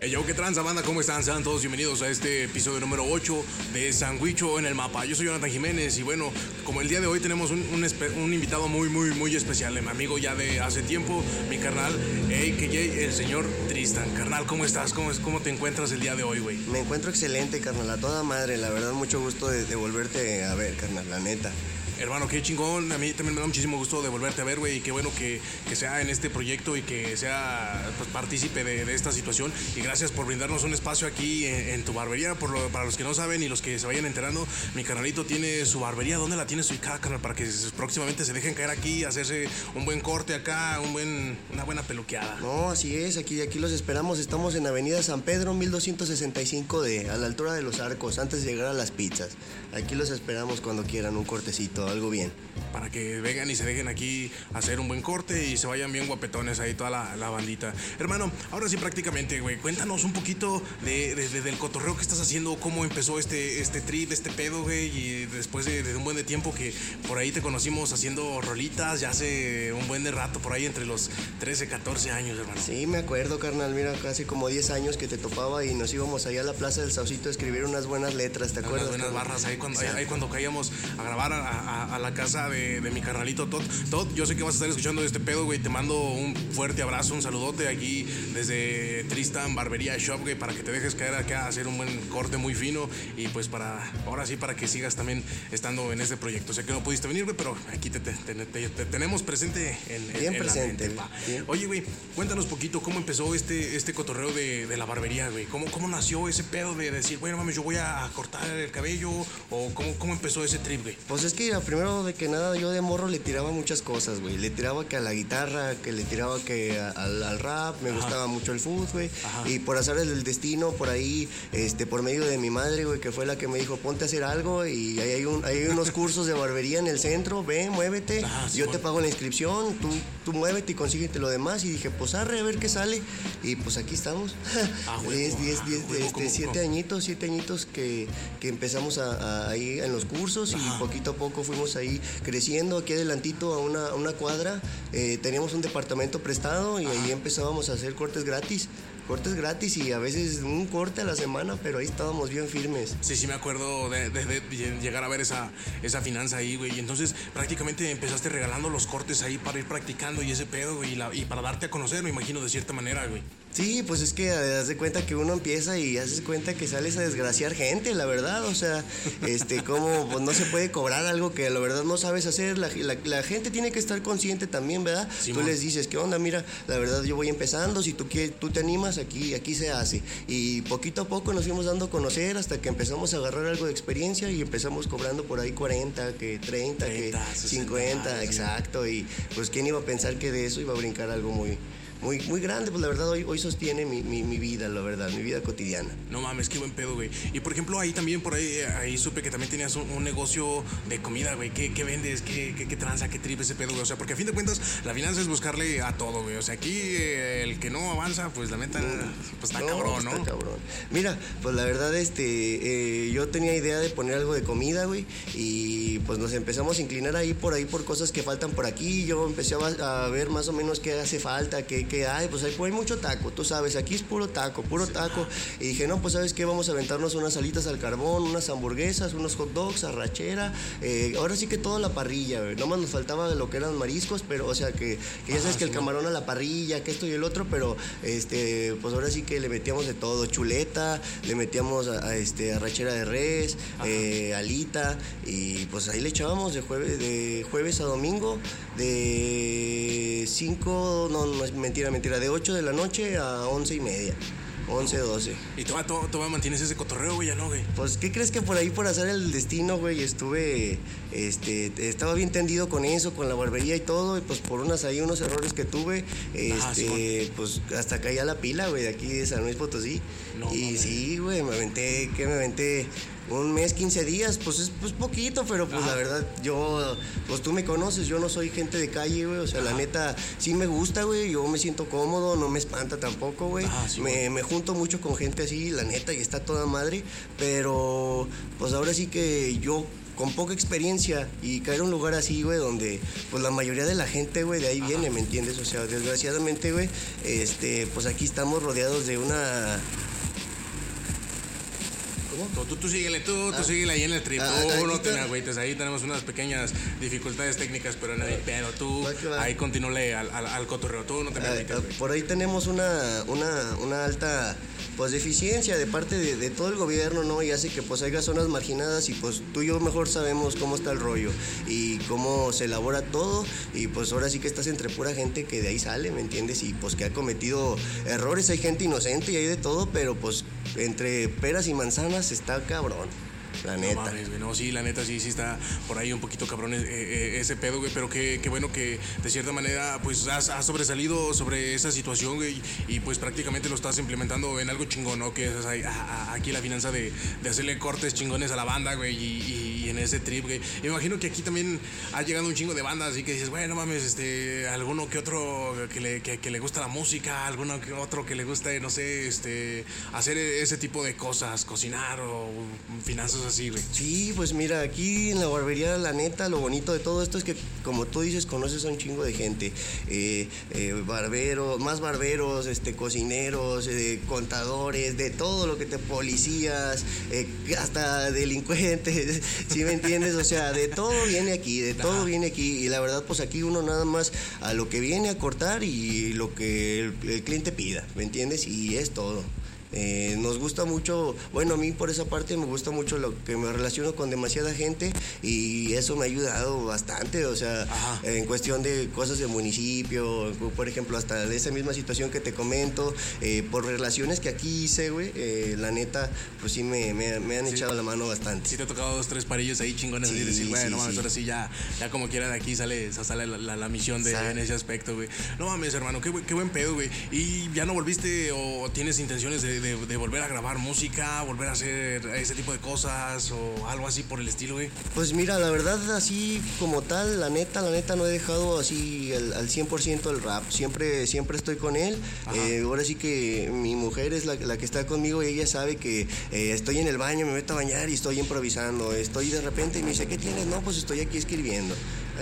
Hey yo, ¿qué tranza banda? ¿Cómo están? Sean todos bienvenidos a este episodio número 8 de Sandwicho en el Mapa. Yo soy Jonathan Jiménez y bueno, como el día de hoy tenemos un, un espe- un invitado muy, muy, muy especial, mi amigo ya de hace tiempo, mi carnal, AKJ, el señor Tristan. Carnal, ¿cómo estás? ¿Cómo, es, cómo te encuentras el día de hoy, güey? Me encuentro excelente, carnal, a toda madre. La verdad, mucho gusto de, de volverte a ver, carnal, la neta. Hermano, qué chingón. A mí también me da muchísimo gusto de volverte a ver, güey. Y qué bueno que, que sea en este proyecto y que sea pues, partícipe de, de esta situación. Y gracias por brindarnos un espacio aquí en, tu barbería. Por lo- para los que no saben y los que se vayan enterando, mi canalito tiene su barbería. ¿Dónde la tiene su ubicada, carnal? Para que próximamente se dejen caer aquí, hacerse un buen corte acá, un buen, una buena peluqueada. No, así es, aquí, aquí los esperamos. Estamos en Avenida San Pedro, 1265 de, a la altura de los arcos, antes de llegar a las pizzas. Aquí los esperamos cuando quieran, un cortecito, algo bien. para que vengan y se dejen aquí hacer un buen corte y se vayan bien guapetones ahí toda la, la bandita. Hermano, ahora sí prácticamente, güey, cuéntanos un poquito de, de- de- del cotorreo que estás haciendo, cómo empezó este, este trip, este pedo, güey, y después de, un buen de tiempo que por ahí te conocimos haciendo rolitas, ya hace un buen de rato, por ahí entre los 13, 14 años, hermano. Sí, me acuerdo, carnal. Mira, casi como 10 años que te topaba y nos íbamos allá a la Plaza del Saucito a escribir unas buenas letras, ¿te Unas acuerdas? buenas carnal? barras ahí cuando, ahí- ahí cuando caíamos a grabar a, a- a la casa de, de mi carnalito Todd. Todd, yo sé que vas a estar escuchando este pedo, güey. Te mando un fuerte abrazo, un saludote aquí desde Tristan Barbería Shop, güey, para que te dejes caer acá a hacer un buen corte muy fino y pues para, ahora sí, para que sigas también estando en este proyecto. Sé que no pudiste venir, güey, pero aquí te, te- te- te- te tenemos presente en, en- Bien en la presente, mente, pa. bien. Oye, güey, cuéntanos poquito cómo empezó este, este cotorreo de, de la barbería, güey. ¿Cómo, ¿Cómo nació ese pedo de decir, bueno, mames, yo voy a cortar el cabello? ¿O cómo, cómo empezó ese trip, güey? Pues es que primero de que nada yo de morro le tiraba muchas cosas, güey. Le tiraba que a la guitarra, que le tiraba que a- al, al rap, me gustaba mucho el fútbol, güey. Ajá. Y por azares del destino, por ahí, este, por medio de mi madre, güey, que fue la que me dijo, ponte a hacer algo y ahí hay, un, hay unos cursos de barbería en el centro, ve, muévete, Ah, sí, yo bueno. te pago la inscripción, tú, tú muévete y consíguete lo demás. Y dije, pues arre, a ver qué sale. Y pues aquí estamos. Ah, huevo, 10, 10, ah, 10, huevo, este, ¿cómo- siete cómo? añitos, siete añitos que, que empezamos a, a- ahí en los cursos Ajá. y poquito a poco fuimos ahí creciendo. Aquí adelantito a una, a una cuadra eh, teníamos un departamento prestado y ahí empezábamos a hacer cortes gratis. Cortes gratis y a veces un corte a la semana, pero ahí estábamos bien firmes. Sí, sí me acuerdo de, de- de llegar a ver esa, esa finanza ahí, güey. Y entonces prácticamente empezaste regalando los cortes ahí para ir practicando y ese pedo, güey. Y, la- y para darte a conocer, me imagino, de cierta manera, güey. Sí, pues es que eh, haz de cuenta que uno empieza y haces cuenta que sales a desgraciar gente, la verdad. O sea, este, como pues no se puede cobrar algo que la verdad no sabes hacer. La, la- la gente tiene que estar consciente también, ¿verdad? Tú les dices, ¿qué onda? Mira, la verdad yo voy empezando, si tú, tú te animas, aquí, aquí se hace. Y poquito a poco nos fuimos dando a conocer hasta que empezamos a agarrar algo de experiencia y empezamos cobrando por ahí 40, que 30, 30, que 60, 50, sí. exacto. Y pues quién iba a pensar que de eso iba a brincar algo muy... Muy, muy grande, pues la verdad hoy, hoy sostiene mi, mi, mi vida, la verdad, mi vida cotidiana. No mames, qué buen pedo, güey. Y por ejemplo, ahí también, por ahí, eh, ahí supe que también tenías un, un negocio de comida, güey. ¿Qué, qué vendes? ¿Qué, qué, qué tranza? ¿Qué trip ese pedo, güey? O sea, porque a fin de cuentas, la finanza es buscarle a todo, güey. O sea, aquí eh, el que no avanza, pues la neta, pues está cabrón, ¿no? Está cabrón. Mira, pues la verdad, este, eh, yo tenía idea de poner algo de comida, güey, y pues nos empezamos a inclinar ahí por ahí por cosas que faltan por aquí. Yo empecé a ver más o menos qué hace falta, qué, qué hay. Pues hay, hay mucho taco, tú sabes, aquí es puro taco, puro taco. Y dije, no, pues sabes qué, vamos a aventarnos unas alitas al carbón, unas hamburguesas, unos hot dogs, arrachera. eh, ahora sí que toda la parrilla, güey. Nomás nos faltaba lo que eran mariscos, pero, o sea, que, que ya Ajá, sabes que el camarón a la parrilla, que esto y el otro, pero este, pues ahora sí que le metíamos de todo, chuleta, le metíamos a, a, este arrachera de res, eh, alita, y pues ahí le echábamos de jueves, de jueves a domingo, de 5, no, no es mentira, mentira, de 8 de la noche a 11 y media. 11, 12. Y todavía, todavía mantienes ese cotorreo, güey, ya no, güey. Pues, ¿qué crees que por ahí, por hacer el destino, güey, estuve, este, estaba bien tendido con eso, con la barbería y todo, y pues por unas ahí, unos errores que tuve, este, pues hasta caía la pila, güey, de aquí de San Luis Potosí. No y sí, güey, me aventé, que me aventé un mes, 15 días, pues es pues poquito, pero pues Ajá. la verdad, yo, pues tú me conoces, yo no soy gente de calle, güey, o sea, la neta, sí me gusta, güey, yo me siento cómodo, no me espanta tampoco, güey, sí, me, me junto mucho con gente así, la neta, y está toda madre, pero pues ahora sí que yo con poca experiencia y caer a un lugar así, güey, donde pues la mayoría de la gente, güey, de ahí viene, ¿me entiendes? O sea, desgraciadamente, güey, este, pues aquí estamos rodeados de una ¿Cómo? Tú, tú, síguele, tú, tú ah. síguele ahí en el trip. Ah, no te me agüites. Ahí tenemos unas pequeñas dificultades técnicas, pero, nadie, pero tú ahí continúle al, al, al, cotorreo. Tú no te me ah, agüites. por ahí tenemos una, una, una alta pues deficiencia de parte de, todo el gobierno, ¿no? Y hace que pues haya zonas marginadas y pues tú y yo mejor sabemos cómo está el rollo y cómo se elabora todo y pues ahora sí que estás entre pura gente que de ahí sale, ¿me entiendes? Y pues que ha cometido errores, hay gente inocente y hay de todo, pero pues entre peras y manzanas está cabrón. La neta. No sí, la neta sí, sí está por ahí un poquito cabrón eh, eh, ese pedo, güey. Pero qué, qué, bueno que de cierta manera, pues has, sobresalido sobre esa situación, güey. Y pues prácticamente lo estás implementando en algo chingón, ¿no? Que es aquí la finanza de, de, hacerle cortes chingones a la banda, güey. Y, en ese trip, güey. Y me imagino que aquí también ha llegado un chingo de bandas, así que dices, bueno, mames, este, alguno que otro que le, que, le gusta la música, alguno que otro que le guste, no sé, este, hacer ese tipo de cosas, cocinar o finanzas así Sí, pues mira, aquí en la barbería, la neta, lo bonito de todo esto es que, como tú dices, conoces a un chingo de gente. Eh, eh, barberos, más barberos, este, cocineros, eh, contadores, de todo lo que te. policías, hasta delincuentes, ¿sí me entiendes? O sea, de todo viene aquí, de todo viene aquí. Y la verdad, pues aquí uno nada más a lo que viene a cortar y lo que el cliente pida, ¿me entiendes? Y es todo. Eh, nos gusta mucho, bueno, a mí por esa parte me gusta mucho lo que me relaciono con demasiada gente y eso me ha ayudado bastante, o sea, en cuestión de cosas de municipio, por ejemplo, hasta de esa misma situación que te comento, eh, por relaciones que aquí hice, güey, eh, la neta, pues sí me, han echado la mano bastante. Sí te ha tocado dos, tres parillos ahí chingones y decir, güey, no mames, ahora sí ya, ya como quiera de aquí sale, sale la, misión de, en ese aspecto, güey. No mames, hermano, qué, qué buen pedo, güey. ¿Y ya no volviste o tienes intenciones de de, volver a grabar música, volver a hacer ese tipo de cosas o algo así por el estilo, güey? Pues mira, la verdad, así como tal, la neta, la neta no he dejado así al 100% el rap. Siempre, siempre estoy con él. Eh, ahora sí que mi mujer es la, que está conmigo y ella sabe que eh, estoy en el baño, me meto a bañar y estoy improvisando. Estoy de repente y me dice, ¿qué tienes? No, pues estoy aquí escribiendo.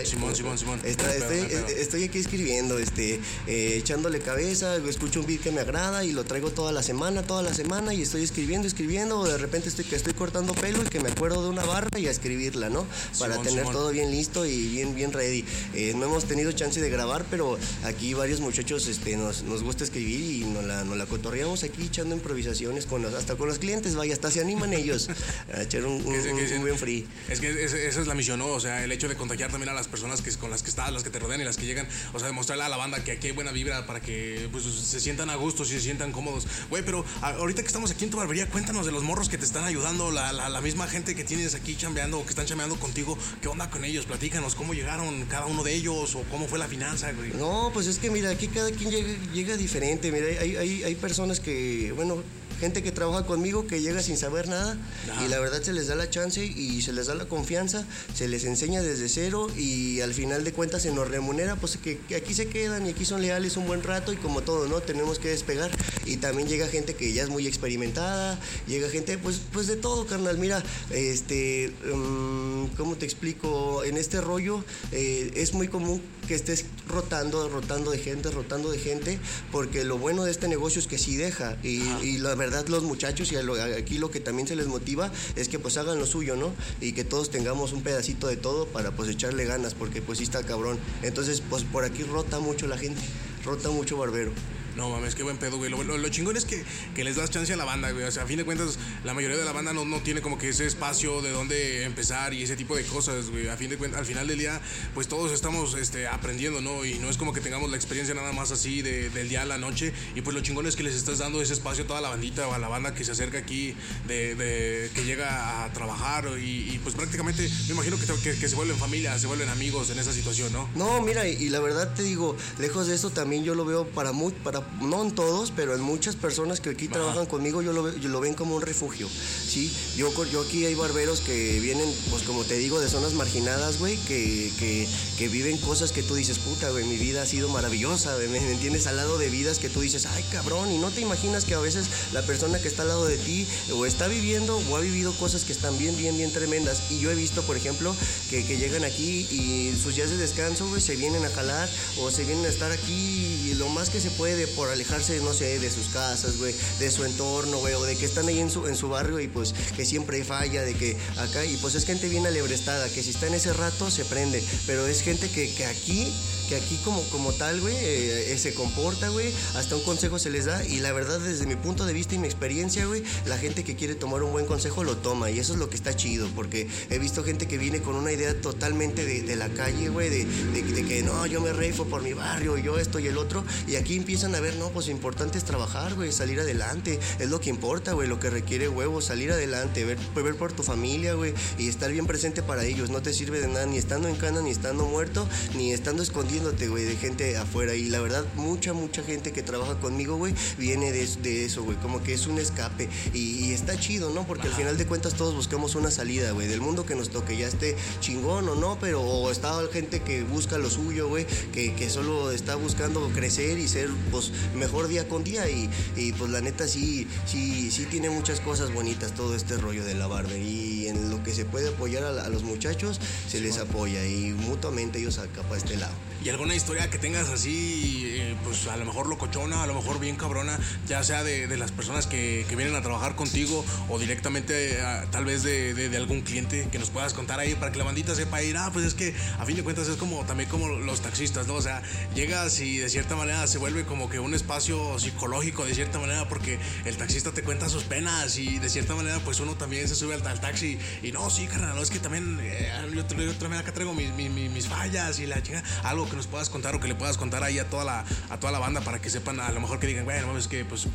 Simón, Simón, Simón. estoy, aquí escribiendo, este, eh, echándole cabeza, escucho un beat que me agrada y lo traigo toda la semana, toda la semana y estoy escribiendo, escribiendo, o de repente estoy que estoy cortando pelo y que me acuerdo de una barra y a escribirla, ¿no? Para tener todo bien listo y bien, bien ready. Eh, no hemos tenido chance de grabar, pero aquí varios muchachos este, nos, nos gusta escribir y nos la, nos la cotorreamos aquí echando improvisaciones con hasta con los clientes, vaya, hasta se animan ellos a echar un, un, buen free. Es que esa es la misión, ¿no? O sea, el hecho de contagiar también a las personas que, con las que estás, las que te rodean y las que llegan, o sea, demostrarle a la banda que aquí hay buena vibra para que pues, se sientan a gusto, y se sientan cómodos. Güey, pero ahorita que estamos aquí en tu barbería, cuéntanos de los morros que te están ayudando, la, la, misma gente que tienes aquí chambeando o que están chambeando contigo, ¿qué onda con ellos? Platícanos cómo llegaron cada uno de ellos o cómo fue la finanza, güey. No, pues es que mira, aquí cada quien llega, llega diferente, mira, hay, hay, hay personas que, bueno, gente que trabaja conmigo que llega sin saber nada y la verdad se les da la chance y se les da la confianza, se les enseña desde cero y al final de cuentas se nos remunera, pues que, aquí se quedan y aquí son leales un buen rato y como todo, ¿no? Tenemos que despegar y también llega gente que ya es muy experimentada, llega gente pues, pues de todo, carnal. Mira, este, um, ¿cómo te explico? En este rollo eh, es muy común que estés rotando, rotando de gente, rotando de gente, porque lo bueno de este negocio es que sí deja y, y la verdad los muchachos y aquí lo que también se les motiva es que pues hagan lo suyo, ¿no? Y que todos tengamos un pedacito de todo para pues echarle ganas, porque pues sí está cabrón. Entonces pues por aquí rota mucho la gente, rota mucho barbero. No mames, qué buen pedo, güey. Lo, chingón es que, les das chance a la banda, güey. O sea, a fin de cuentas, la mayoría de la banda no, no tiene como que ese espacio de dónde empezar y ese tipo de cosas, güey. A fin de cuentas, al final del día, pues todos estamos este, aprendiendo, ¿no? Y no es como que tengamos la experiencia nada más así del día a la noche. Y pues lo chingón es que les estás dando ese espacio a toda la bandita o a la banda que se acerca aquí, de, que llega a trabajar. Y, pues prácticamente, me imagino que, que, se vuelven familia, se vuelven amigos en esa situación, ¿no? No, mira, y, la verdad te digo, lejos de eso también yo lo veo para, muy, para sea, no en todos, pero en muchas personas que aquí trabajan conmigo, yo lo, yo lo ven como un refugio, ¿sí? Yo, yo aquí hay barberos que vienen, pues como te digo, de zonas marginadas, güey, que, que, que viven cosas que tú dices, puta, güey, mi vida ha sido maravillosa, güey, ¿me me entiendes? Al lado de vidas que tú dices, ay, cabrón, y no te imaginas que a veces la persona que está al lado de ti o está viviendo o ha vivido cosas que están bien, bien, bien tremendas. Y yo he visto, por ejemplo, que, que llegan aquí y sus días de descanso, güey, se vienen a jalar o se vienen a estar aquí y lo más que se puede por alejarse, no sé, de sus casas, güey, de su entorno, güey, o de que están ahí en su, en su barrio y pues que siempre falla, de que acá, y pues es gente bien alebrestada, que si está en ese rato se prende, pero es gente que, que aquí que aquí como, como tal, güey, eh, se comporta, güey, hasta un consejo se les da y la verdad desde mi punto de vista y mi experiencia, güey, la gente que quiere tomar un buen consejo lo toma y eso es lo que está chido, porque he visto gente que viene con una idea totalmente de, de la calle, güey, de, de- de que no, yo me reifo por mi barrio, yo esto y el otro, y aquí empiezan a ver, no, pues lo importante es trabajar, güey, salir adelante, es lo que importa, güey, lo que requiere huevos, salir adelante, ver, ver por tu familia, güey, y estar bien presente para ellos, no te sirve de nada, ni estando en cana, ni estando muerto, ni estando escondiéndote, güey, de gente afuera, y la verdad, mucha, mucha gente que trabaja conmigo, güey, viene de, de eso, güey, como que es un escape, y, y está chido, ¿no? Porque al final de cuentas todos buscamos una salida, güey, del mundo que nos toque, ya esté chingón o no, pero o está gente que busca lo suyo, güey, que, que solo está buscando crecer y ser, pues, mejor día con día, y, y, pues la neta sí, sí, sí tiene muchas cosas bonitas todo este rollo de la barbería, y en lo que se puede apoyar a, a los muchachos, se les apoya, y mutuamente ellos acá para este lado. Y alguna historia que tengas así, eh, pues a lo mejor locochona, a lo mejor bien cabrona, ya sea de, de las personas que, que vienen a trabajar contigo o directamente ah, tal vez de, de- algún cliente que nos puedas contar ahí para que la bandita sepa ir, ah, pues es que a fin de cuentas es como también como los taxistas, ¿no? O sea, llegas y de cierta manera se vuelve como que un espacio psicológico de cierta manera porque el taxista te cuenta sus penas y de cierta manera pues uno también se sube al, al taxi y no, sí, carnal, no, es que también eh, yo, yo también acá traigo mis, mis- mis- fallas y la chica, algo que nos puedas contar o que le puedas contar ahí a toda la, a toda la banda para que sepan, a lo mejor que digan, bueno, es que pues,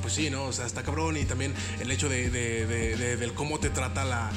pues sí, ¿no? O sea, está cabrón y también el hecho de, de- de- de- del cómo te trata la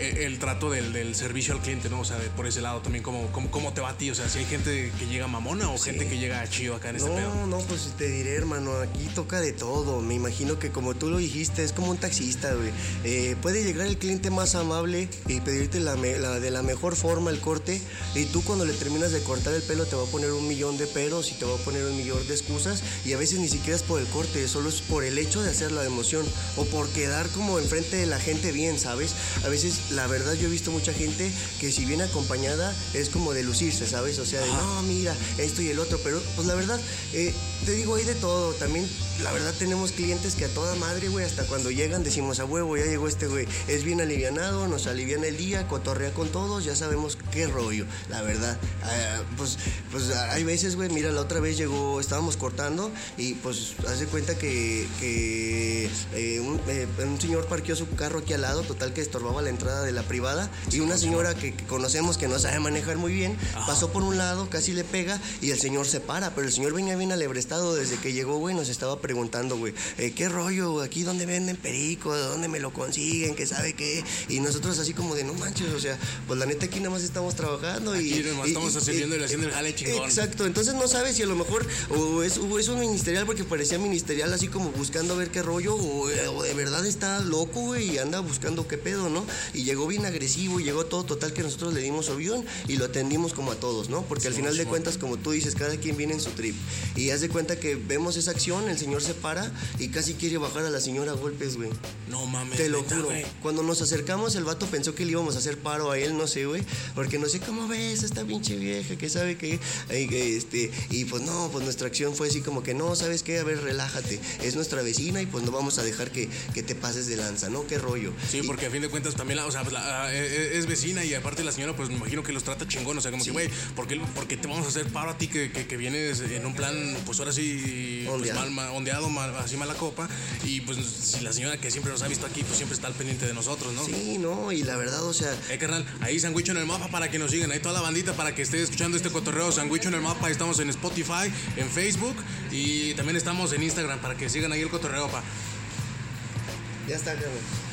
el trato del, del servicio al cliente, ¿no? O sea, de- por ese lado también, ¿cómo, cómo, cómo te va a ti? O sea, si hay gente que llega mamona o gente que llega chido acá en este pedo. No, no, pues te diré, hermano, aquí toca de todo. Me imagino que como tú lo dijiste, es como un taxista, güey. Eh, puede llegar el cliente más amable y pedirte la, la- de la mejor forma el corte y tú cuando le terminas de cortar el pelo te va a poner un millón de peros y te va a poner un millón de excusas y a veces ni siquiera es por el corte, solo es por el hecho de hacer la emoción o por quedar como enfrente de la gente bien, ¿sabes? A veces, la verdad, yo he visto mucha gente que si viene acompañada es como de lucirse, ¿sabes? O sea, de no, mira, esto y el otro, pero pues la verdad, eh, te digo, hay de todo. También, la verdad, tenemos clientes que a toda madre, güey, hasta cuando llegan decimos, a huevo, ya llegó este güey. Es bien alivianado, nos aliviana el día, cotorrea con todos, ya sabemos qué rollo, la verdad. Ah, pues, pues hay veces, güey, mira, la otra vez llegó, estábamos cortando y pues haz de cuenta que, que eh, un, eh, un señor parqueó su carro aquí al lado, total que estorbaba la entrada de la privada y una señora que, conocemos que no sabe manejar muy bien, pasó por un lado, casi le pega y el señor se para, pero el señor venía bien alebrestado desde que llegó, güey, nos estaba preguntando, güey, eh, ¿qué rollo? ¿Aquí dónde venden perico? ¿De dónde me lo consiguen? ¿Qué sabe qué? Y nosotros así como de, no manches, o sea, pues la neta aquí nada más estamos trabajando y... Aquí nomás y- estamos y- sirviendo y haciendo el jale chingón. Exacto, entonces no sabes si a lo mejor o es, o es un ministerial porque parecía ministerial así como buscando a ver qué rollo o, eh, o de verdad está loco, güey, y anda buscando qué pedo, ¿no? Y llegó bien agresivo, y llegó todo total que nosotros le dimos avión y lo atendimos como a todos, ¿no? Porque al final de cuentas, como tú dices, cada quien viene en su trip. Y haz de cuenta que vemos esa acción, el señor se para y casi quiere bajar a la señora a golpes, güey. No mames. Te lo juro. Cuando nos acercamos, el vato pensó que le íbamos a hacer paro a él, no sé, güey. Porque no sé cómo ves esta pinche vieja, que sabe que. este, y pues no, pues nuestra acción fue así como que no, ¿sabes qué? A ver, relájate. Es nuestra vecina y pues no vamos a dejar que, que te pases de lanza, ¿no? Qué rollo. Sí, Y- porque a fin de cuentas también, la, o sea, pues, la- es, es vecina y aparte la señora, pues me imagino que los trata chingón. O sea, como que, güey, ¿por qué, por qué te vamos a hacer paro a ti que, que, que vienes en un plan, pues ahora sí, pues, Ondeado. mal, mal- ondeado, mal- así mala copa? Y pues si la señora que siempre nos ha visto aquí, pues siempre está al pendiente de nosotros, ¿no? Sí, no, y la verdad, o sea, Eh, carnal, ahí Sandwicho en el mapa para que nos sigan. Ahí toda la bandita para que esté escuchando este cotorreo. Sandwicho en el mapa. Estamos en Spotify, en Facebook y también estamos en Instagram para que sigan ahí el cotorreo, pa. ya está, cabrón.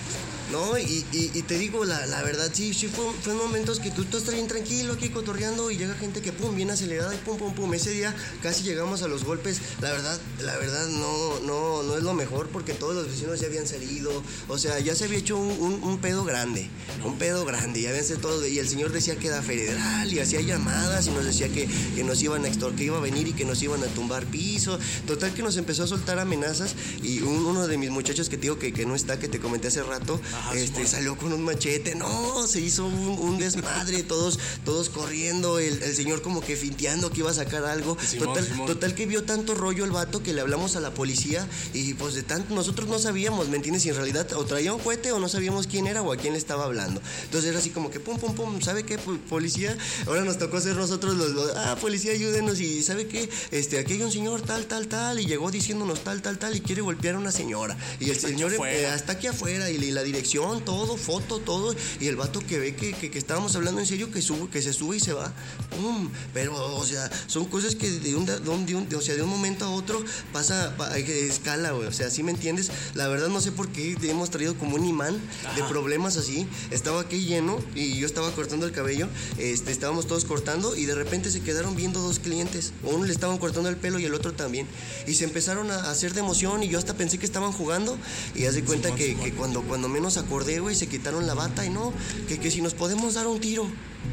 No, y, y, y te digo, la, la verdad, sí, sí, fue, fue momentos que tú, tú estás bien tranquilo aquí cotorreando y llega gente que, pum, bien acelerada y pum, pum, pum. Ese día casi llegamos a los golpes. La verdad, la verdad, no, no, no es lo mejor porque todos los vecinos ya habían salido. O sea, ya se había hecho un, un- pedo grande, un pedo grande. Ya habían todo. Y el señor decía que era federal y hacía llamadas y nos decía que, que nos iban a extor, que iba a venir y que nos iban a tumbar piso. Total que nos empezó a soltar amenazas y un- uno de mis muchachos que te digo que, que no está, que te comenté hace rato, Ajá, este, salió con un machete. No, se hizo un, un desmadre, todos, todos corriendo, el, el señor como que finteando que iba a sacar algo. Simón, total, Simón. total que vio tanto rollo el vato que le hablamos a la policía y pues de tanto, nosotros no sabíamos, ¿me entiendes? Si en realidad o traía un cohete o no sabíamos quién era o a quién le estaba hablando. Entonces era así como que pum, pum, pum, ¿sabe qué? Policía, ahora nos tocó ser nosotros los, los- ah, policía, ayúdenos y ¿sabe qué? Este, aquí hay un señor tal, tal, tal y llegó diciéndonos tal, tal, tal y quiere golpear a una señora. Y el señor eh, afuera. hasta aquí afuera y la dirección, todo, foto, todo. Y el vato que ve que, que- que estábamos hablando en serio, que sube, que se sube y se va. ¡Pum! Pero, o sea, son cosas que de un, de un- de un- de- o sea, de un momento a otro pasa, pa- que escala, güey. O sea, ¿sí me entiendes? La verdad no sé por qué hemos traído como un imán de Ajá. problemas así. Estaba aquí lleno y yo estaba cortando el cabello. Este, estábamos todos cortando y de repente se quedaron viendo dos clientes. Uno le estaban cortando el pelo y el otro también. Y se empezaron a hacer de emoción y yo hasta pensé que estaban jugando. Y haz de cuenta Simón, que, que cuando, cuando menos acordé, güey, se quitaron la bata y no, que, que si nos podemos dar un tiro.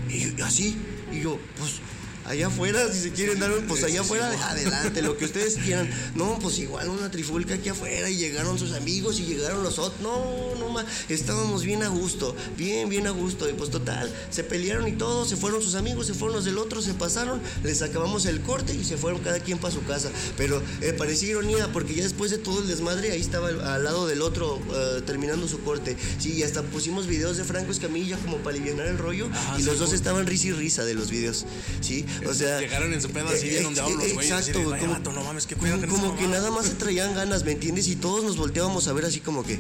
Y así, y yo, pues. Allá afuera, si se quieren dar un, pues allá afuera, adelante, lo que ustedes quieran. No, pues igual una trifulca aquí afuera y llegaron sus amigos y llegaron los otros. No, no más, estábamos bien a gusto, bien, bien a gusto. Y pues total, se pelearon y todo, se fueron sus amigos, se fueron los del otro, se pasaron, les acabamos el corte y se fueron cada quien para su casa. Pero eh, parecía ironía porque ya después de todo el desmadre, ahí estaba al, lado del otro eh, terminando su corte. Sí, y hasta pusimos videos de Franco Escamilla como para aliviar el rollo y los dos estaban risa y risa de los videos. Sí, o sea. Llegaron en su pedo así, bien eh, ondeados los eh, güeyes. Exacto, "Ay, como, vato, no mames, qué como, como que mamada". nada más se traían ganas, ¿me entiendes? Y todos nos volteábamos a ver así como que,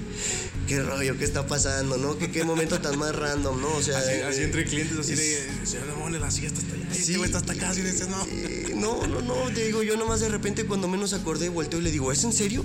qué rollo, qué está pasando, ¿no? ¿Qué, qué momento tan más random, ¿no? O sea, Así, eh, así entre clientes, así de, señor Demone, la silla está hasta allá. Este güey está hasta acá, así de, "Este no. eh, no, no, no, te digo, yo nomás de repente cuando menos acordé, volteo y le digo, ¿es en serio?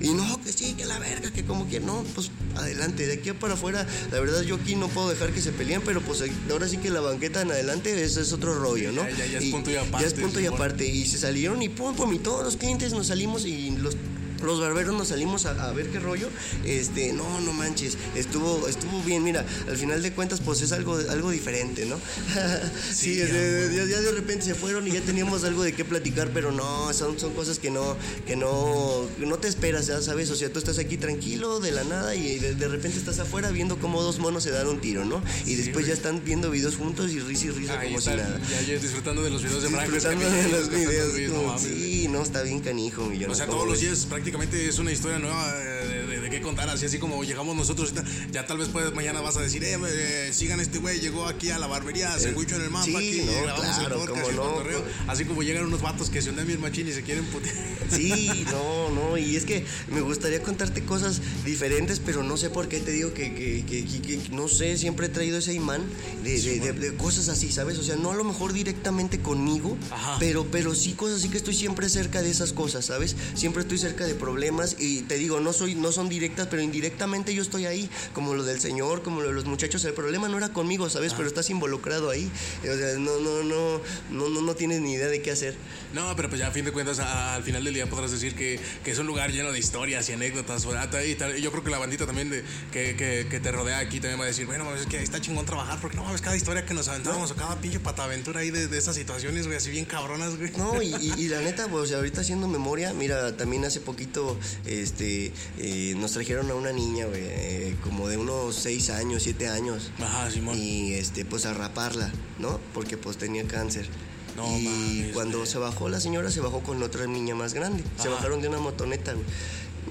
Y no, que sí, que la verga, que como que no, pues adelante, de aquí para afuera, la verdad yo aquí no puedo dejar que se peleen, pero pues ahora sí que la banqueta en adelante, eso es otro rollo, ¿no? Ya, ya, ya es punto y aparte, Ya es punto y aparte, y se salieron y pum, pum, y todos los clientes nos salimos y los... Los barberos nos salimos a, a ver qué rollo. Este, no, no manches. Estuvo, estuvo bien. Mira, al final de cuentas, pues es algo, algo diferente, ¿no? sí, ya, ya, ya de repente se fueron y ya teníamos algo de qué platicar, pero no, son, son cosas que no, que no, que no te esperas, ya sabes, o sea, tú estás aquí tranquilo de la nada y de, de repente estás afuera viendo cómo dos monos se dan un tiro, ¿no? Y Sí, después ya están viendo videos juntos y risa y risa Ahí como está, si nada. ya, disfrutando de los videos de Franco. Disfrutando de los videos. como- sí, no, está bien canijo, mi O sea, todos los días prácticamente es una historia nueva eh, de- qué contar, así así como llegamos nosotros, ahorita, ya tal vez pues, mañana vas a decir, eh, eh, sigan este güey, llegó aquí a la barbería, se enguicho en el mapa, sí, aquí no, grabamos claro, el podcast y el no, pues. así como llegan unos vatos que se hundan bien machín y se quieren putear. Sí, no, no, y es que me gustaría contarte cosas diferentes, pero no sé por qué te digo que, que, que- que- no sé, siempre he traído ese imán de, de- de- de cosas así, ¿sabes? O sea, no a lo mejor directamente conmigo, Ajá. pero, pero sí cosas así que estoy siempre cerca de esas cosas, ¿sabes? Siempre estoy cerca de problemas y te digo, no soy, no son directas, pero indirectamente yo estoy ahí, como lo del señor, como lo de los muchachos. El problema no era conmigo, ¿sabes? Pero estás involucrado ahí. O sea, no, no, no, no, no, no tienes ni idea de qué hacer. No, pero pues ya a fin de cuentas, a- al final del día podrás decir que, que es un lugar lleno de historias y anécdotas. Y tal- yo creo que la bandita también de, que, que, que te rodea aquí también va a decir, bueno, mames, es que está chingón trabajar, porque no mames, cada historia que nos aventábamos o cada pinche pataventura ahí de, de esas situaciones, güey, así bien cabronas, güey. No, y, y- y la neta, pues ahorita haciendo memoria, mira, también hace poquito este, eh, nos trajeron a una niña, güey, eh, como de unos 6 años, 7 años. Ajá, Simón. Y este, pues a raparla, ¿no? Porque pues tenía cáncer. No y mames, cuando güey. se bajó la señora, se bajó con otra niña más grande. Se Ajá. bajaron de una motoneta, güey.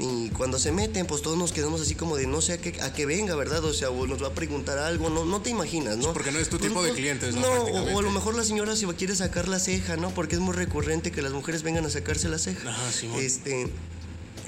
Y cuando se meten, pues todos nos quedamos así como de no sé a qué, a qué venga, ¿verdad? O sea, o nos va a preguntar algo, no, no te imaginas, ¿no? porque no es tu tipo de clientes, ¿no? No, o- a lo mejor la señora se quiere sacar la ceja, ¿no? Porque es muy recurrente que las mujeres vengan a sacarse la ceja. Ajá, Simón. Este.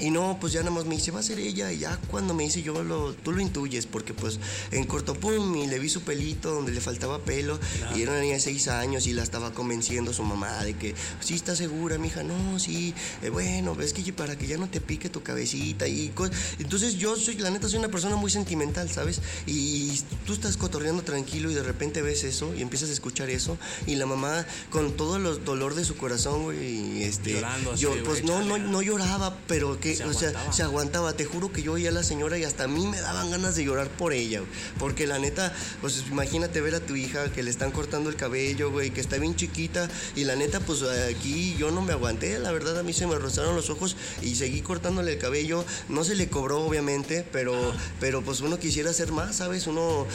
Y no, pues ya nada más me dice, va a ser ella. Y ya cuando me dice, yo lo, tú lo intuyes, porque pues en corto, pum, y le vi su pelito donde le faltaba pelo. Y era una niña de seis años y la estaba convenciendo su mamá de que, sí, está segura, mi hija, no, sí, eh, bueno, ves que para que ya no te pique tu cabecita. y Entonces yo soy, la neta, soy una persona muy sentimental, ¿sabes? Y tú estás cotorreando tranquilo y de repente ves eso y empiezas a escuchar eso. Y la mamá, con todo el dolor de su corazón, güey, este. Llorando, yo, pues no, no, no lloraba, pero que o sea, se aguantaba. Te juro que yo oía a la señora y hasta a mí me daban ganas de llorar por ella, Porque la neta, pues imagínate ver a tu hija que le están cortando el cabello, güey, que está bien chiquita. Y la neta, pues aquí yo no me aguanté. La verdad, a mí se me rozaron los ojos y seguí cortándole el cabello. No se le cobró, obviamente, pero, pero pues uno quisiera hacer más, ¿sabes? Uno,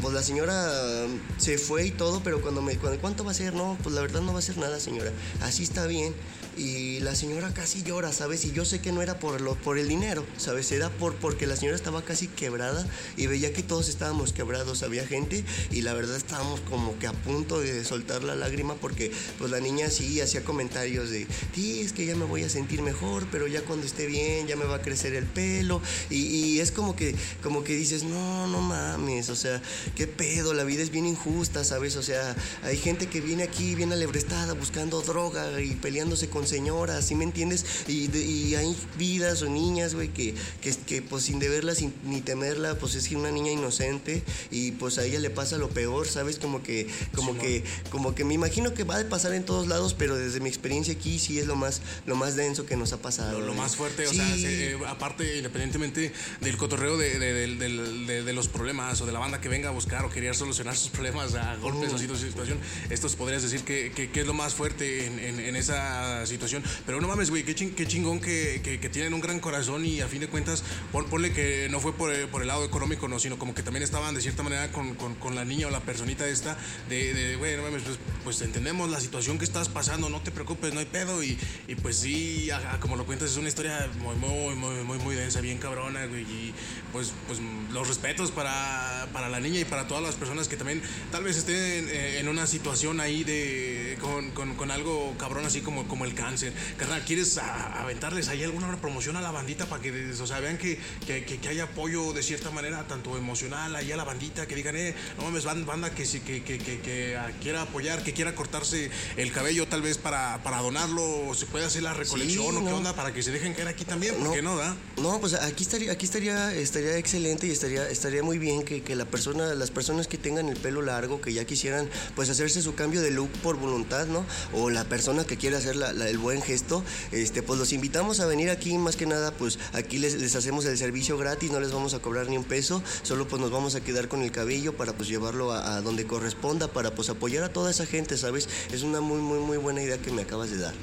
pues la señora um, se fue y todo, pero cuando me, cuando, ¿cuánto va a ser? No, pues la verdad no va a ser nada, señora. Así está bien y la señora casi llora, ¿sabes? Y yo sé que no era por, lo, por el dinero, ¿sabes? Era por, porque la señora estaba casi quebrada y veía que todos estábamos quebrados, había gente y la verdad estábamos como que a punto de soltar la lágrima porque pues la niña sí hacía comentarios de, sí, es que ya me voy a sentir mejor, pero ya cuando esté bien ya me va a crecer el pelo y, es como que, como que dices, no, no mames, o sea, qué pedo, la vida es bien injusta, ¿sabes? O sea, hay gente que viene aquí bien alebrestada buscando droga y peleándose con señoras, ¿sí me entiendes? Y, y hay vidas o niñas, güey, que, que, que, pues sin deberla ni temerla, pues es una niña inocente y pues a ella le pasa lo peor, ¿sabes? Como que, como que, como que me imagino que va a pasar en todos lados, pero desde mi experiencia aquí sí es lo más, lo más denso que nos ha pasado. Lo, más fuerte, o sea, eh, aparte, independientemente del cotorreo de, de, de, los problemas o de la banda que venga a buscar o querer solucionar sus problemas a golpes o situación, esto podrías decir que, que, es lo más fuerte en, en, en esa situación. Pero no mames, güey, qué, chingón que, tienen un gran corazón y a fin de cuentas, ponle que no fue por, el lado económico, no, sino como que también estaban de cierta manera con, la niña o la personita esta de, güey, no mames, pues, pues, entendemos la situación que estás pasando, no te preocupes, no hay pedo. Y, pues sí, como lo cuentas, es una historia muy, muy, muy, muy, muy densa, bien cabrona, güey. Y pues, pues los respetos para, para la niña y para todas las personas que también tal vez estén en, una situación ahí de con, algo cabrón así como, como el cáncer. Carnal, ¿quieres aventarles ahí alguna promoción a la bandita para que, o sea, vean que, que, que, hay apoyo de cierta manera, tanto emocional, ahí a la bandita, que digan, eh, no mames, banda que, que, que, que, quiera apoyar, que quiera cortarse el cabello tal vez para, para donarlo, o se puede hacer la recolección o qué onda, para que se dejen caer aquí también, ¿por no, qué no, da? No, pues aquí estaría, aquí estaría, estaría excelente y estaría, estaría muy bien que, que la persona, las personas que tengan el pelo largo, que ya quisieran pues hacerse su cambio de look por voluntad, ¿no? O la persona que quiera hacer la, el buen gesto, este, pues los invitamos a venir aquí, más que nada, pues aquí les, les, hacemos el servicio gratis, no les vamos a cobrar ni un peso, solo pues nos vamos a quedar con el cabello para pues llevarlo a, a donde corresponda, para pues apoyar a toda esa gente, ¿sabes? Es una muy, muy, muy buena idea que me acabas de dar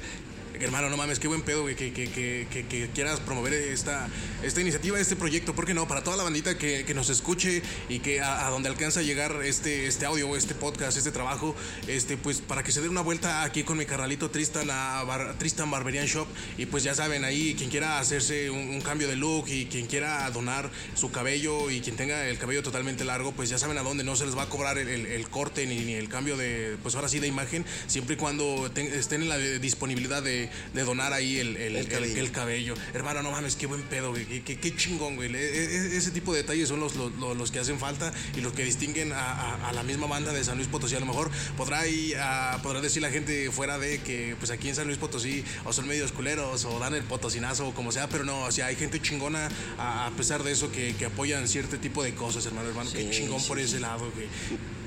hermano, no mames, qué buen pedo, güey, que, que, que, que, quieras promover esta, esta iniciativa, este proyecto. ¿Por qué no? Para toda la bandita que, nos escuche y que a, donde alcanza a llegar este, este audio, este podcast, este trabajo, este, pues para que se dé una vuelta aquí con mi carnalito Tristan a Tristan Barberian Shop. Y pues ya saben, ahí quien quiera hacerse un, cambio de look y quien quiera donar su cabello y quien tenga el cabello totalmente largo, pues ya saben a dónde no se les va a cobrar el, corte ni, el cambio de, pues ahora sí, de imagen, siempre y cuando estén en la disponibilidad de de, donar ahí el, el, cabello. Hermano, no mames, qué buen pedo, güey. Qué, chingón, güey. E, e, ese tipo de detalles son los, los, que hacen falta y los que distinguen a, la misma banda de San Luis Potosí. A lo mejor podrá, podrá decir la gente fuera de que pues aquí en San Luis Potosí o son medios culeros o dan el potosinazo o como sea, pero no, o sea, hay gente chingona a, pesar de eso que, apoyan cierto tipo de cosas, hermano, hermano. qué chingón por ese lado, güey.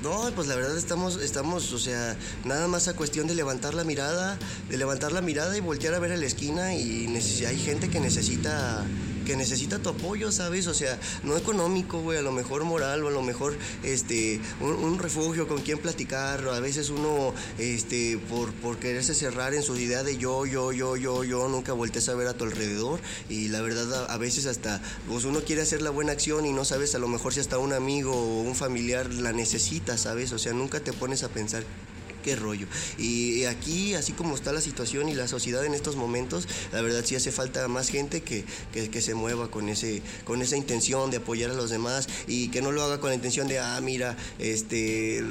No, pues la verdad estamos, estamos, o sea, nada más a cuestión de levantar la mirada, de levantar la mirada y voltear a ver a la esquina y hay gente que necesita que necesita tu apoyo, ¿sabes? O sea, no económico, güey, a lo mejor moral o a lo mejor este, un, refugio con quien platicar. A veces uno, este, por, por quererse cerrar en su idea de yo, yo, yo, yo, yo, nunca voltees a ver a tu alrededor. Y la verdad, a, veces hasta, pues uno quiere hacer la buena acción y no sabes a lo mejor si hasta un amigo o un familiar la necesita, ¿sabes? O sea, nunca te pones a pensar qué rollo. Y aquí, así como está la situación y la sociedad en estos momentos, la verdad sí hace falta más gente que, que, se mueva con, ese, con esa intención de apoyar a los demás y que no lo haga con la intención de, ah, mira, este,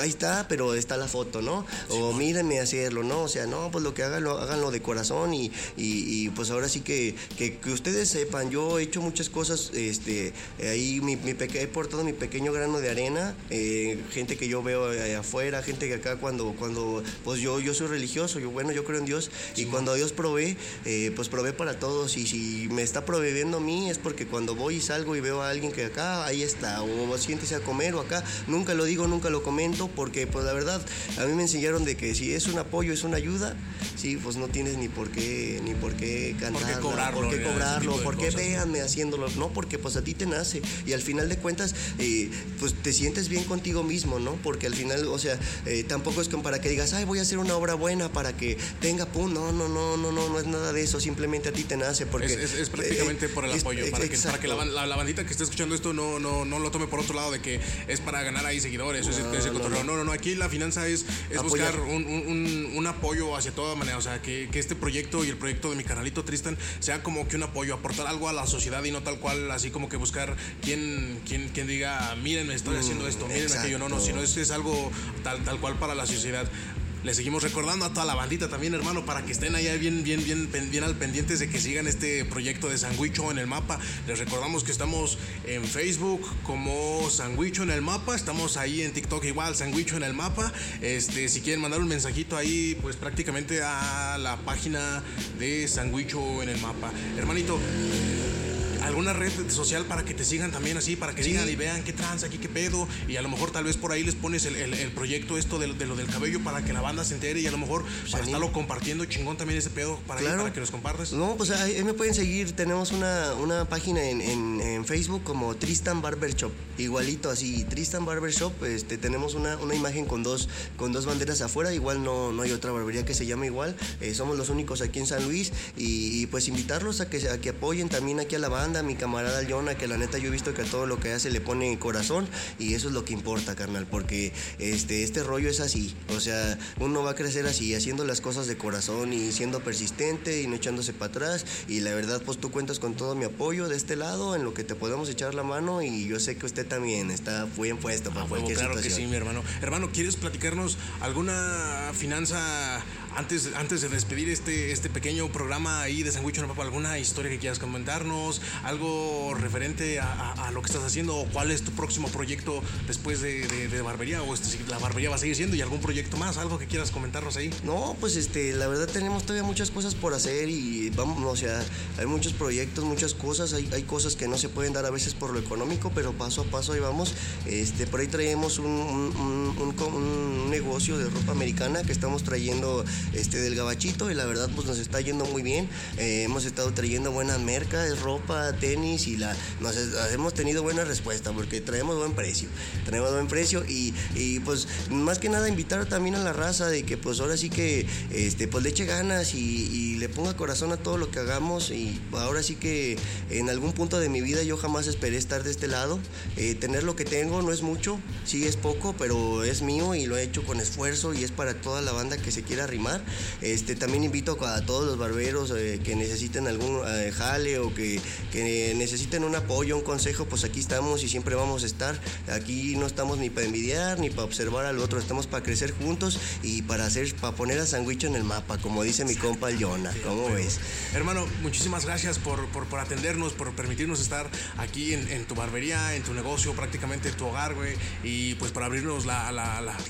ahí está, pero está la foto, ¿no? O mírenme hacerlo, ¿no? O sea, no, pues lo que hagan, lo, háganlo de corazón y, y, pues ahora sí que, que, ustedes sepan, yo he hecho muchas cosas, este, ahí mi, mi he portado mi pequeño grano de arena, eh, gente que yo veo afuera, gente que acá cuando, cuando pues yo, yo soy religioso, yo bueno, yo creo en Dios y cuando Dios provee, eh, pues provee para todos y si me está proveyendo a mí es porque cuando voy y salgo y veo a alguien que acá, ahí está, o siéntese a comer o acá, nunca lo digo, nunca lo comento porque pues la verdad a mí me enseñaron de que si es un apoyo, es una ayuda, sí, pues no tienes ni por qué, ni por qué cantar, por qué cobrarlo, por qué, cobrarlo, por qué véanme haciéndolo, no, porque pues a ti te nace y al final de cuentas eh, pues te sientes bien contigo mismo, ¿no? Porque al final, o sea, eh, tampoco es como para que digas, ay, voy a hacer una obra buena para que tenga pum, no, no, no, no, no, no es nada de eso, simplemente a ti te nace porque... Es, prácticamente eh, por el apoyo, para, que, la, bandita que esté escuchando esto no, no, no lo tome por otro lado de que es para ganar ahí seguidores, no, no, no, no, aquí la finanza es, es buscar un, un, un, apoyo hacia toda manera, o sea, que, que este proyecto y el proyecto de mi canalito Tristan sea como que un apoyo, aportar algo a la sociedad y no tal cual, así como que buscar quién, quién, quién diga, miren, estoy haciendo esto, miren aquello, no, no, sino es, es algo tal, tal cual para la sociedad. Le seguimos recordando a toda la bandita también, hermano, para que estén allá bien, bien, bien, bien al pendientes de que sigan este proyecto de Sandwicho en el mapa. Les recordamos que estamos en Facebook como Sandwicho en el mapa. Estamos ahí en TikTok igual, Sandwicho en el mapa. Este, si quieren mandar un mensajito ahí, pues prácticamente a la página de Sandwicho en el mapa. Hermanito alguna red social para que te sigan también así, para que sigan y vean qué trans aquí, qué pedo. Y a lo mejor tal vez por ahí les pones el, proyecto esto de, lo del cabello para que la banda se entere y a lo mejor para estarlo compartiendo chingón también ese pedo para, para que los compartas. No, pues ahí me pueden seguir. Tenemos una, una página en, en, Facebook como Tristan Barber Shop. Igualito así, Tristan Barber Shop. Este, tenemos una, una imagen con dos, con dos banderas afuera. Igual no, no hay otra barbería que se llame igual. Eh, somos los únicos aquí en San Luis. Y, pues invitarlos a que, a que apoyen también aquí a la banda mi camarada Jonah, que la neta yo he visto que a todo lo que hace le pone corazón y eso es lo que importa, carnal, porque este, este rollo es así. O sea, uno va a crecer así, haciendo las cosas de corazón y siendo persistente y no echándose para atrás. Y la verdad, pues tú cuentas con todo mi apoyo de este lado, en lo que te podemos echar la mano y yo sé que usted también está bien puesto para cualquier claro que sí, mi hermano. Hermano, ¿quieres platicarnos alguna finanza antes, antes de despedir este, este pequeño programa ahí de Sandwich Papa, ¿alguna historia que quieras comentarnos? ¿Algo referente a, lo que estás haciendo? ¿O cuál es tu próximo proyecto después de, barbería? ¿O este, la barbería va a seguir siendo? ¿Y algún proyecto más? ¿Algo que quieras comentarnos ahí? No, pues este, la verdad tenemos todavía muchas cosas por hacer y vamos, o sea, hay muchos proyectos, muchas cosas, hay, hay cosas que no se pueden dar a veces por lo económico, pero paso a paso ahí vamos. Este, por ahí traemos un, un, un negocio de ropa americana que estamos trayendo este, del gabachito y la verdad pues nos está yendo muy bien. Eh, hemos estado trayendo buenas mercas, ropa, tenis y la, nos, hemos tenido buena respuesta porque traemos buen precio. Traemos buen precio y, y, pues más que nada invitar también a la raza de que pues ahora sí que este, pues le eche ganas y, le ponga corazón a todo lo que hagamos y ahora sí que en algún punto de mi vida yo jamás esperé estar de este lado. Eh, tener lo que tengo no es mucho, sí es poco, pero es mío y lo he hecho con esfuerzo y es para toda la banda que se quiera arrimar. Este, también invito a todos los barberos eh, que necesiten algún eh, jale o que, necesiten un apoyo, un consejo, pues aquí estamos y siempre vamos a estar. Aquí no estamos ni para envidiar ni para observar al otro, estamos para crecer juntos y para hacer, para poner a Sandwich en el mapa, como dice mi compa el Jonah. ¿Cómo ves? Hermano, muchísimas gracias por, por, atendernos, por permitirnos estar aquí en, tu barbería, en tu negocio, prácticamente en tu hogar, güey, y pues para abrirnos la,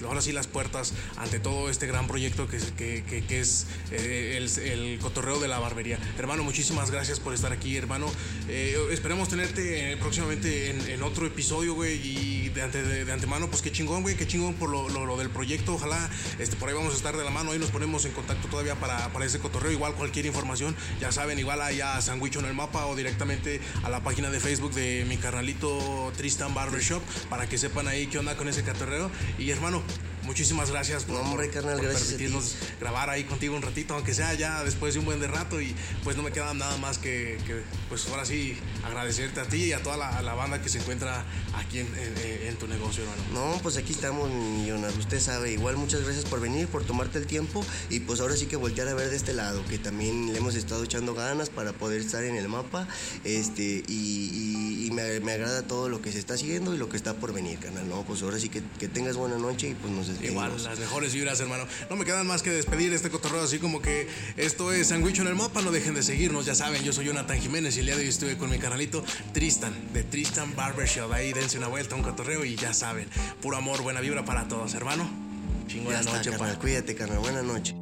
ahora sí las puertas ante todo este gran proyecto que, que, que, es eh, el, cotorreo de la barbería. Hermano, muchísimas gracias por estar aquí, hermano. Eh, esperemos tenerte próximamente en, otro episodio, güey, y de, antemano, pues qué chingón, güey, qué chingón por lo, del proyecto. Ojalá este, por ahí vamos a estar de la mano, ahí nos ponemos en contacto todavía para, para ese cotorreo. Igual cualquier información, ya saben, igual allá Sandwicho en el mapa o directamente a la página de Facebook de mi carnalito Tristan Barbershop para que sepan ahí qué onda con ese cotorreo. Y hermano, muchísimas gracias por, hombre, carnal, gracias permitirnos grabar ahí contigo un ratito, aunque sea ya después de un buen de rato. Y pues no me queda nada más que, pues ahora sí, agradecerte a ti y a toda la, banda que se encuentra aquí en, tu negocio, hermano. No, pues aquí estamos, Jonas, usted sabe. Igual muchas gracias por venir, por tomarte el tiempo y pues ahora sí que voltear a ver de este lado, que también le hemos estado echando ganas para poder estar en el mapa. Este, y, me, me, agrada todo lo que se está haciendo y lo que está por venir, canal. No, pues ahora sí que, que tengas buena noche y pues nos despedimos. Igual, las mejores vibras, hermano. No me quedan más que despedir este cotorreo así como que esto es Sandwich en el mapa. No dejen de seguirnos, ya saben, yo soy Jonathan Jiménez y el día de hoy estuve con mi canalito Tristan, de Tristan Barbershop. Ahí dense una vuelta, un cotorreo y ya saben, puro amor, buena vibra para todos, hermano. Chingona noche. Cuídate, carnal. Buena noche.